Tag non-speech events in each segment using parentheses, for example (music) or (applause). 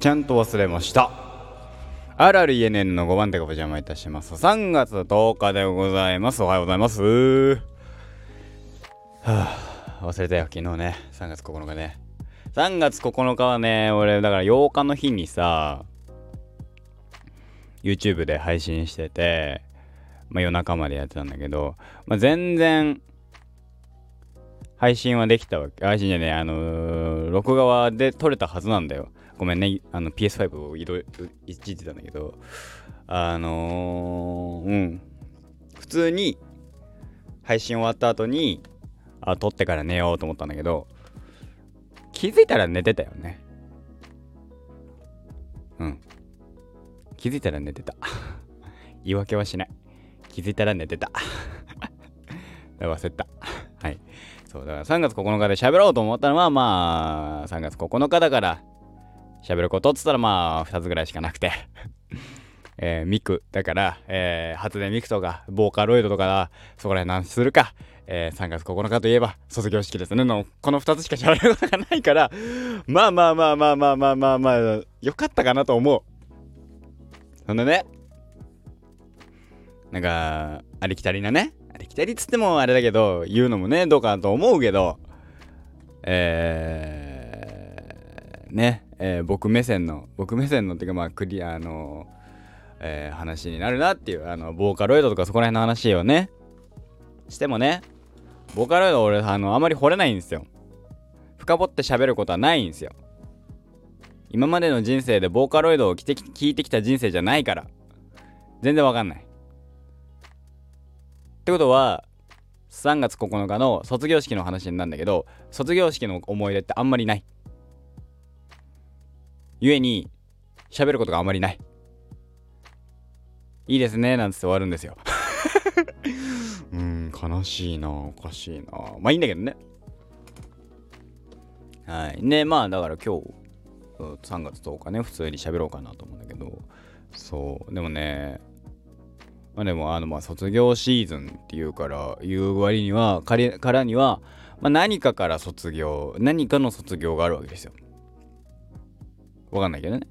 ちゃんと忘れました。RRENN の5番手がお邪魔いたします。3月10日でございます。おはようございます。はぁ、忘れたよ、昨日ね。3月9日ね。3月9日はね、俺、だから8日の日にさ、YouTube で配信してて、まあ夜中までやってたんだけど、まあ全然、配信はできたわけ。配信じゃねえ、あのー録画はで撮れたはずなんだよ。ごめんね、あの PS5 をいろいろいじってたんだけど、あのー、うん。普通に配信終わった後に、あ、撮ってから寝ようと思ったんだけど、気づいたら寝てたよね。うん。気づいたら寝てた。(laughs) 言い訳はしない。気づいたら寝てた。(laughs) 忘れた。はい。そう、だから3月9日で喋ろうと思ったのは、まあ、3月9日だから、喋ることっつったらまあ、2つぐらいしかなくて。(laughs) えー、ミク、だから、えー、初音ミクとか、ボーカロイドとか、そこら辺何するか、えー、3月9日といえば、卒業式ですねの、この2つしか喋ることがないから、まあまあまあまあまあまあまあまあ、まあよかったかなと思う。そんでね、なんか、ありきたりなね、きたりっつってもあれだけど、言うのもね、どうかと思うけど、えー、ね、えー僕目線の、僕目線のっていうかまあクリアの、えー話になるなっていう、あの、ボーカロイドとかそこら辺の話をね、してもね、ボーカロイド俺、あの、あまり掘れないんですよ。深掘って喋ることはないんですよ。今までの人生でボーカロイドを聞いて聞いてきた人生じゃないから、全然わかんない。ってことは、3月9日の卒業式の話になるんだけど、卒業式の思い出ってあんまりない。ゆえに、喋ることがあんまりない。いいですね、なんつって終わるんですよ。(laughs) うーん、悲しいな、おかしいな。まあいいんだけどね。はい。ね、まあだから今日、うん3月10日ね、普通に喋ろうかなと思うんだけど、そう、でもね、まあでも、あの、まあ、卒業シーズンっていうから、言う割には、彼からには、まあ、何かから卒業、何かの卒業があるわけですよ。わかんないけどね。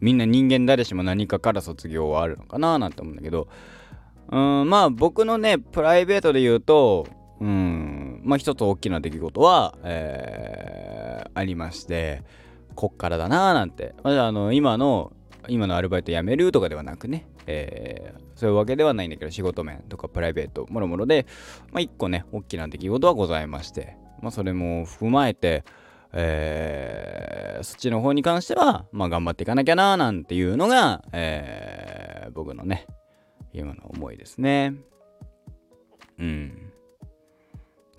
みんな人間誰しも何かから卒業はあるのかななんて思うんだけど、うん、まあ僕のね、プライベートで言うと、うん、まあ一つ大きな出来事は、えー、ありまして、こっからだなーなんて。まあ、あの、今の、今のアルバイト辞めるとかではなくね、えーそういうわけではないんだけど、仕事面とかプライベート、もろもろで、まあ一個ね、大きな出来事はございまして、まあそれも踏まえて、えーそっちの方に関しては、まあ頑張っていかなきゃななんていうのが、えー僕のね、今の思いですね。うん。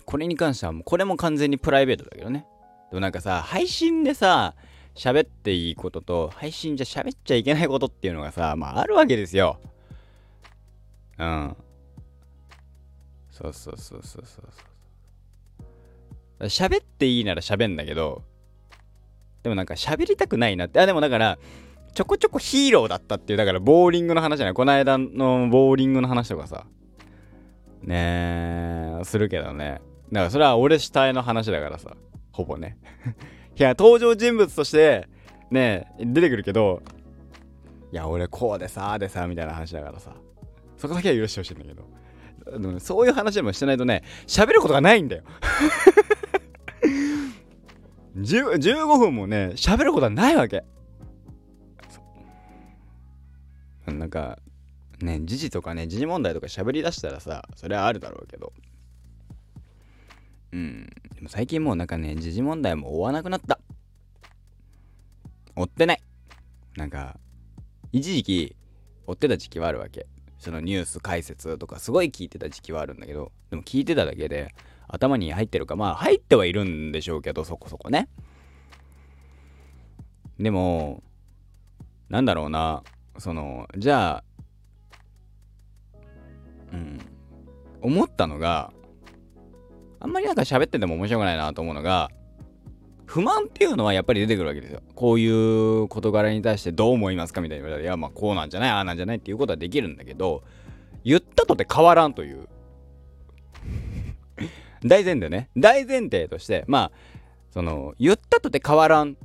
これに関してはもう、これも完全にプライベートだけどね。でもなんかさ、配信でさ、喋っていいことと、配信じゃ喋っちゃいけないことっていうのがさ、まああるわけですよ。うん。そうそうそうそうそうそう。喋っていいなら喋んだけど、でもなんか喋りたくないなって。あ、でもだから、ちょこちょこヒーローだったっていう、だからボーリングの話じゃない。この間のボーリングの話とかさ、ねえ、するけどね。だからそれは俺主体の話だからさ、ほぼね。いや、登場人物として、ね、出てくるけど、いや、俺こうでさ、あでさ、みたいな話だからさ、そこだけは許してほしいんだけど。でもね、そういう話でもしてないとね、喋ることがないんだよ。(laughs) 15分もね、喋ることはないわけ。なんか、ね、時事とかね、時事問題とか喋り出したらさ、それはあるだろうけど。うん。でも最近もうなんかね、時事問題も追わなくなった。追ってない。なんか、一時期、追ってた時期はあるわけ。そのニュース解説とかすごい聞いてた時期はあるんだけど、でも聞いてただけで、頭に入ってるか、まあ入ってはいるんでしょうけど、そこそこね。でも、なんだろうな、その、じゃあ、うん、思ったのが、あんまりなんか喋ってても面白くないなと思うのが、不満っていうのはやっぱり出てくるわけですよ。こういう事柄に対してどう思いますかみたいに言われたら、いや、まあこうなんじゃない、ああなんじゃないっていうことはできるんだけど、言ったとて変わらんという。(laughs) 大前提ね。大前提として、まあ、その、言ったとて変わらん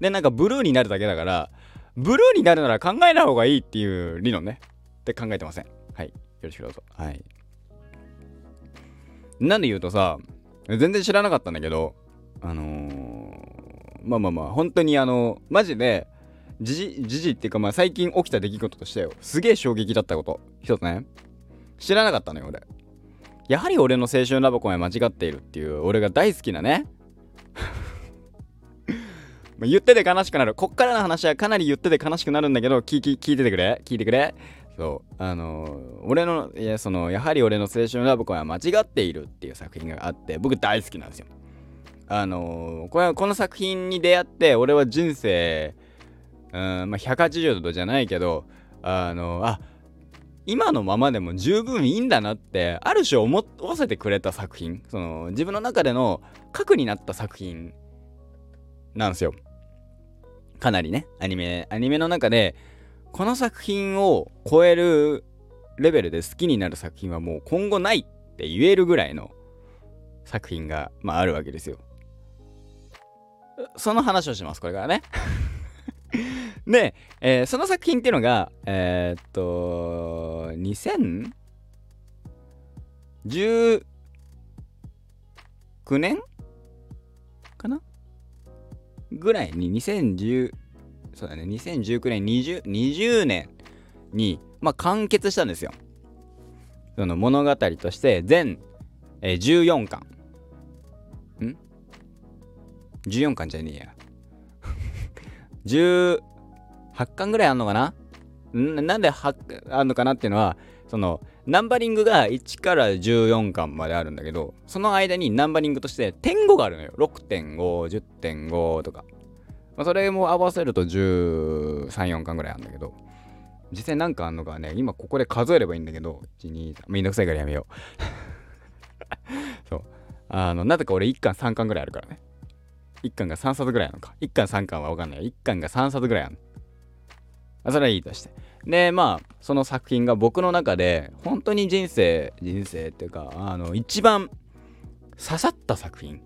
でなんかブルーになるだけだからブルーになるなら考えない方がいいっていう理論ねって考えてませんはいよろしくどうぞはいなんで言うとさ全然知らなかったんだけどあのー、まあまあまあ本当にあのマジで時事っていうかまあ最近起きた出来事としてよすげえ衝撃だったこと一つね。知らなかったのよ俺。やはり俺の青春ラブコンは間違っているっていう俺が大好きなね。(laughs) 言ってて悲しくなる。こっからの話はかなり言ってて悲しくなるんだけど聞聞聞いててくれ。聞いてくれ。そう。あの、俺のいやそのやはり俺の青春ラブコンは間違っているっていう作品があって僕大好きなんですよ。あの、これこの作品に出会って俺は人生うんまあ180度じゃないけどあの、あ今のままでも十分いいんだなってある種思わせてくれた作品。その自分の中での核になった作品なんですよ。かなりねアニメアニメの中でこの作品を超えるレベルで好きになる作品はもう今後ないって言えるぐらいの作品が、まあ、あるわけですよ。その話をしますこれからね。(laughs) で、えー、その作品っていうのが、えー、っと、2019年かな？ぐらいに2010そうだね。2019年 20, 20年にまあ完結したんですよ。その物語として全、えー、14巻。ん？14巻じゃねえや。(laughs) 18巻ぐらいあんのかな？ん？なんで8あんのかなっていうのはそのナンバリングが1から14巻まであるんだけどその間にナンバリングとして点5があるのよ。6.510.5とか、まあ、それも合わせると134巻ぐらいあるんだけど実際何巻あんのかね今ここで数えればいいんだけど123めんどくさいからやめよう (laughs) そうあのなぜか俺1巻3巻ぐらいあるからね1巻が3冊ぐらいあるのか。1巻3巻はわかんない。1巻が3冊ぐらいあるの。それはいいとして。で、まあ、その作品が僕の中で、本当に人生、人生っていうか、あの、一番刺さった作品。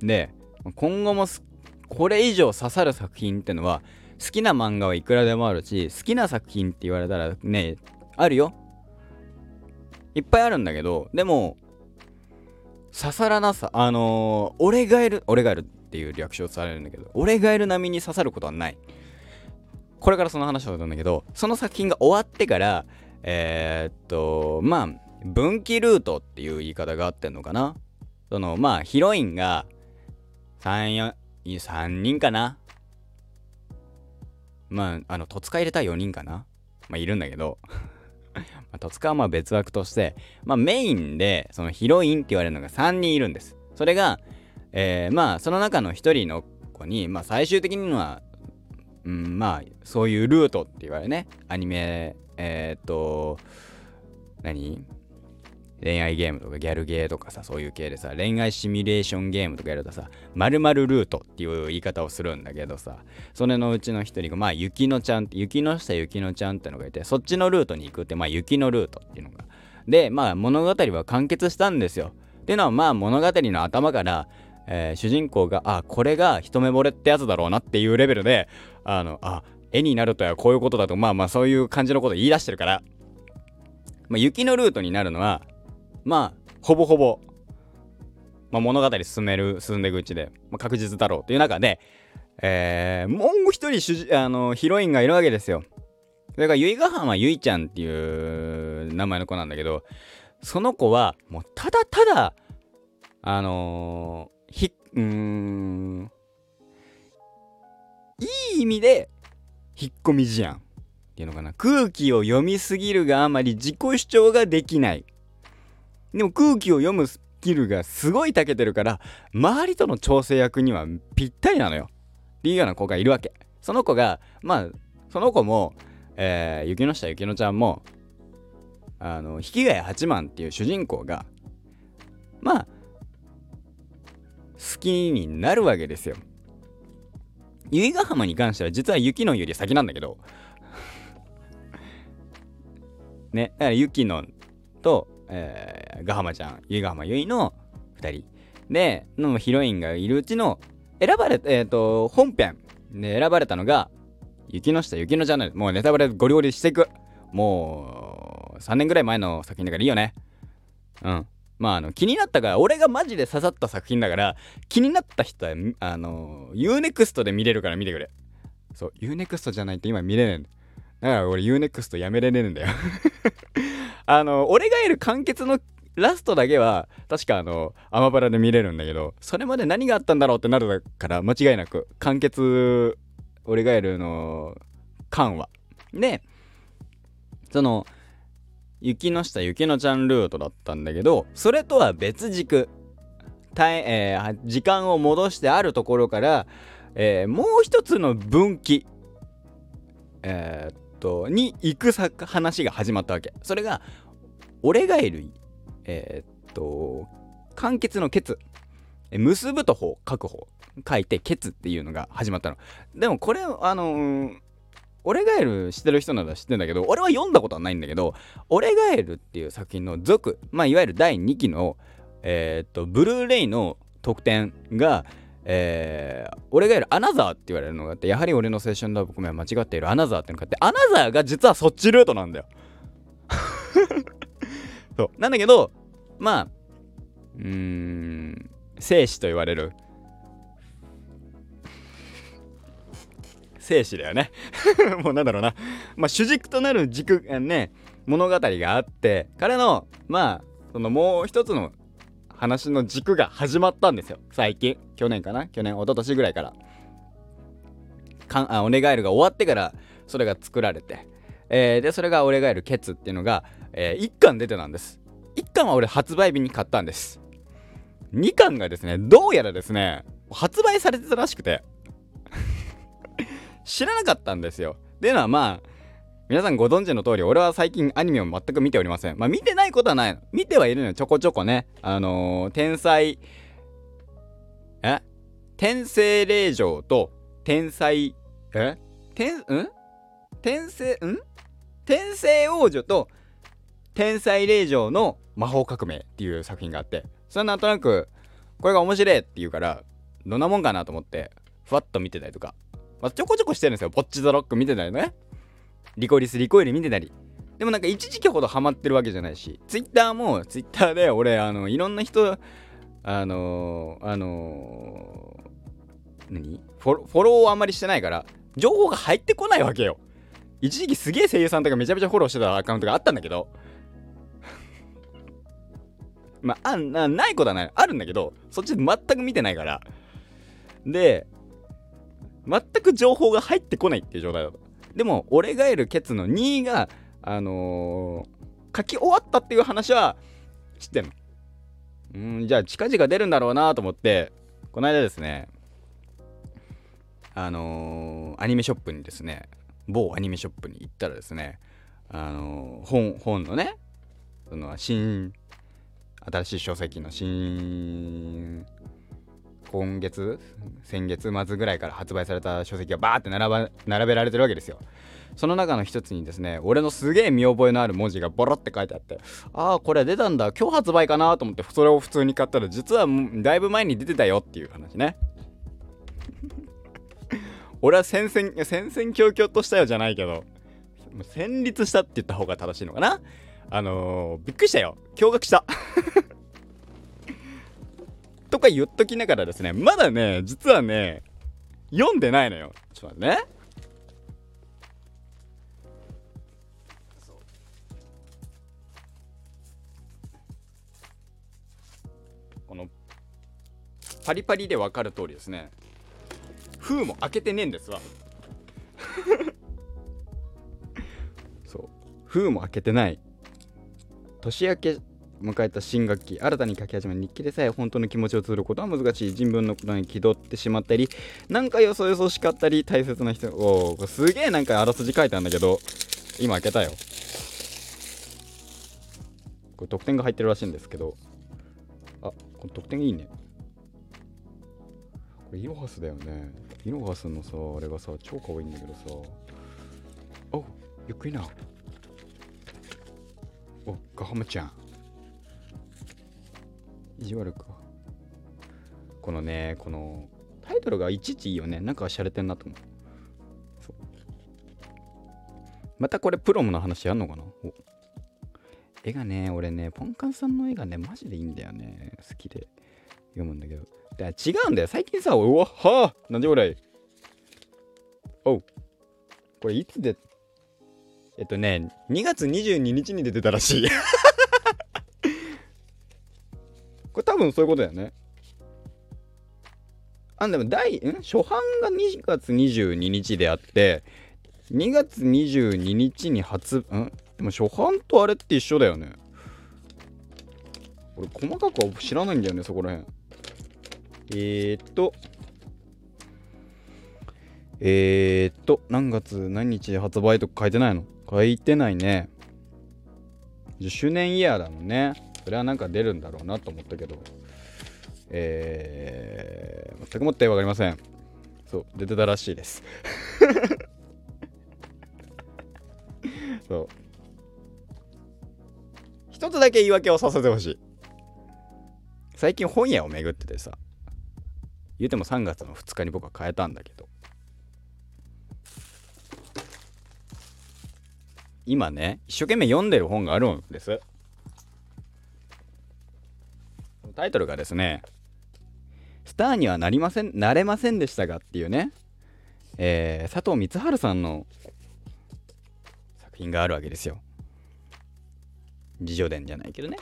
で、今後もこれ以上刺さる作品ってのは、好きな漫画はいくらでもあるし、好きな作品って言われたらね、あるよ。いっぱいあるんだけど、でも、刺さらなさあのー、俺がいる俺がいるっていう略称されるんだけど俺がいる並みに刺さることはないこれからその話をするんだけどその作品が終わってからえー、っとまあ分岐ルートっていう言い方があってんのかなそのまあヒロインが3 3人かな。まああの戸塚入れた4人かな。まあいるんだけど。(laughs) まあ、戸塚はまあ別枠として、まあ、メインでそのヒロインって言われるのが3人いるんです。それが、えー、まあその中の1人の子に、まあ、最終的には、うん、まあそういうルートって言われるね。アニメえー、っと何？恋愛ゲームとかギャルゲーとかさそういう系でさ恋愛シミュレーションゲームとかやるとさ〇〇ルートっていう言い方をするんだけどさそれのうちの一人がまあ雪乃ちゃんって雪の下雪乃ちゃんってのがいてそっちのルートに行くってまあ雪のルートっていうのが。でまあ物語は完結したんですよ。っていうのはまあ物語の頭からえー、主人公があこれが一目惚れってやつだろうなっていうレベルであのあ絵になるとはこういうことだとまあまあそういう感じのこと言い出してるから、まあ、雪のルートになるのはまあほぼほぼ、まあ、物語進める進んでいくうちで、まあ、確実だろうという中で、えー、もう一人主あのヒロインがいるわけですよ。それから由比ヶ浜ゆいちゃんっていう名前の子なんだけどその子はもうただただあのー、ひうーんいい意味で引っ込み思案っていうのかな空気を読みすぎるがあまり自己主張ができないでも空気を読むスキルがすごい長けてるから周りとの調整役にはぴったりなのよ。っていうような子がいるわけ。その子がまあその子も、えー、雪の下雪乃ちゃんもあの引き換え八幡っていう主人公がまあ好きになるわけですよ。由比ヶ浜に関しては実は雪乃より先なんだけど。(laughs) ねだから雪乃とえー、ガハマちゃん、ゆいガハマゆいの2人。で、のヒロインがいるうちの、選ばれたえっ、ー、と本編で選ばれたのが雪の下雪のチャンネル。もうネタバレゴリゴリしていく。もう3年ぐらい前の作品だからいいよね。うん。まああの気になったから俺がマジで刺さった作品だから気になった人はあの UNEXT で見れるから見てくれ。そう UNEXT じゃないと今見れねえんだ。だから俺 UNEXT やめれねえんだよ。あの俺がいる完結のラストだけは確かあのアマパラで見れるんだけどそれまで何があったんだろうってなるから間違いなく完結俺がいるの缶は。でその雪の下雪のちゃんルートだったんだけどそれとは別軸。えー、時間を戻してあるところから、えー、もう一つの分岐、えー、っとに行く話が始まったわけ。それが俺がいるえー、っと完結のケツ。結ぶと方書く方書いてケツっていうのが始まったの。でもこれあのー俺ガエル知ってる人なら知ってんだけど俺は読んだことはないんだけど俺ガエルっていう作品の続まあいわゆる第2期のえー、っとブルーレイの特典がえー、俺がいるアナザーって言われるのがあってやはり俺の青春ラブコメは間違っているアナザーってのがあってアナザーが実はそっちルートなんだよ。そう。なんだけどまあうん生死と言われる。生死だよね。(laughs) もうなんだろうな。まあ主軸となる軸、ね、物語があって、彼の、まあ、そのもう一つの話の軸が始まったんですよ。最近。去年かな？去年、一昨年ぐらいから。かあお願いるが終わってから、それが作られて。えー、で、それが俺がいるケツっていうのが、えー、1巻出てたんです。1巻は俺発売日に買ったんです。2巻がですね、どうやらですね、発売されてたらしくて、知らなかったんですよ。っていうのはまあ、皆さんご存知の通り、俺は最近アニメを全く見ておりません。まあ見てないことはないの。見てはいるのよ、ちょこちょこね。あのー、天才、え？天聖霊場と天才、え？天、ん？天聖、ん？天聖王女と天才霊場の魔法革命っていう作品があって、それはなんとなく、これが面白いって言うから、どんなもんかなと思って、ふわっと見てたりとかまあ、ちょこちょこしてるんですよ。ポッチザロック見てたりね。リコリス、リコイル見てたり。でもなんか一時期ほどハマってるわけじゃないし、ツイッターもツイッターで俺、あの、いろんな人、あのー、あのー、何？フォフォローをあんまりしてないから、情報が入ってこないわけよ。一時期すげえ声優さんとかめちゃめちゃフォローしてたアカウントがあったんだけど、(laughs) まあ、あなないことはない。あるんだけど、そっち全く見てないから。で、全く情報が入ってこないっていう状態だと。でも、俺がいるケツの2位が、あのー、書き終わったっていう話は知ってんの。うん、じゃあ近々出るんだろうなと思って、この間ですね、あのー、アニメショップにですね、某アニメショップに行ったらですね、あのー、本、本のね、その新、新しい書籍の新今月先月末ぐらいから発売された書籍がバーって並並べられてるわけですよ。その中の一つにですね俺のすげえ見覚えのある文字がボロって書いてあってああこれ出たんだ。今日発売かなと思ってそれを普通に買ったら実はだいぶ前に出てたよっていう話ね。(laughs) 俺は戦々戦々恐々としたよじゃないけど戦慄したって言った方が正しいのかな。あのー、びっくりしたよ。驚愕した。とか言っときながらですね、まだね、実はね、読んでないのよ。ちょっと待ってね。このパリパリで分かる通りですね封も開けてねえんですわ (laughs) そう封も開けてない年明け迎えた新学期新たに書き始め日記でさえ本当の気持ちを綴ることは難しい。人文のことに気取ってしまったりなんかよそよそしかったり大切な人をすげえなんかあらすじ書いたんだけど今開けたよ。これ得点が入ってるらしいんですけど。あこれ得点いいね。これイロハスだよね。イロハスのさあれがさ超可愛いいんだけどさ。おゆっくりな。おガハマちゃん。意地悪か。このねこのタイトルがいちいちいいよね。なんか洒落てんなと思う。またこれプロムの話やんのかな？絵がね俺ねポンカンさんの絵がねマジでいいんだよね。好きで。読むんだけど。だ違うんだよ。最近さうわはあなんでこれおう。これいつでえっとね2月22日に出てたらしい。多分そういうことだよね。あでも第ん？初版が2月22日であって2月22日に発ん？でも初版とあれって一緒だよね。俺細かくは知らないんだよねそこら辺。えー、っと。えー、っと何月何日で発売とか書いてないの？書いてないね。10周年イヤーだもんね。それはなんか出るんだろうなと思ったけど。えー、全くもって分かりません。そう出てたらしいです。(laughs) そう。一つだけ言い訳をさせてほしい。最近本屋を巡っててさ言うても3月の2日に僕は変えたんだけど。今ね一生懸命読んでる本があるんです。タイトルがですねスターにはなりませんなれませんでしたがっていうね、えー、佐藤光晴さんの作品があるわけですよ。自叙伝じゃないけどね。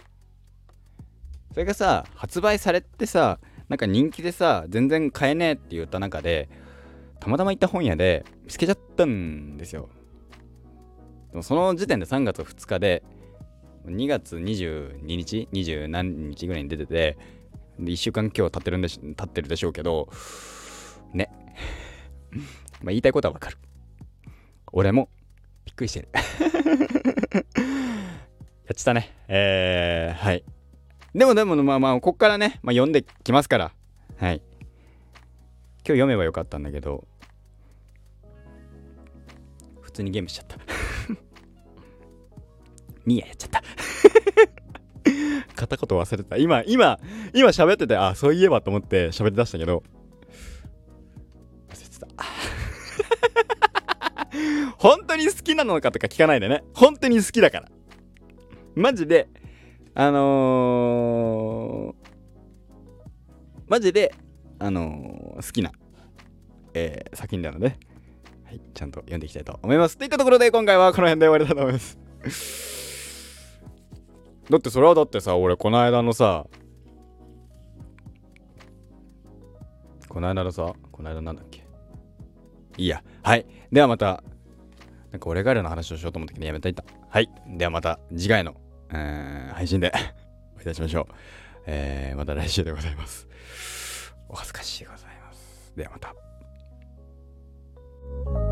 それがさ発売されてさなんか人気でさ全然買えねえって言った中でたまたま行った本屋で見つけちゃったんですよ。その時点で3月2日で2月22日20何日ぐらいに出てて1週間今日経ってるんで経ってるでしょうけどね。まあ言いたいことはわかる。俺もびっくりしてる。(laughs) やっちゃったね。えー、はい。でもでもまあまあこっからね、まあ、読んできますから。はい。今日読めばよかったんだけど普通にゲームしちゃった。ミヤやっちゃった。片言忘れてた。今、今、今喋ってて、あ、そういえばと思って喋り出したけど、忘れてた。(laughs) 本当に好きなのかとか聞かないでね。本当に好きだから。マジで、あのー、マジで、あのー、好きな、えー、作品なので、はい、ちゃんと読んでいきたいと思います。といったところで、今回はこの辺で終わりたいと思います。だってそれはだってさ俺この間のさこの間のさこの間なんだっけ？いいや。はい。ではまたなんか俺ガルの話をしようと思ったけどやめといた。はい。ではまた次回の、え、配信で (laughs) お会いいたしましょう。えー、また来週でございます。お恥ずかしいでございます。ではまた。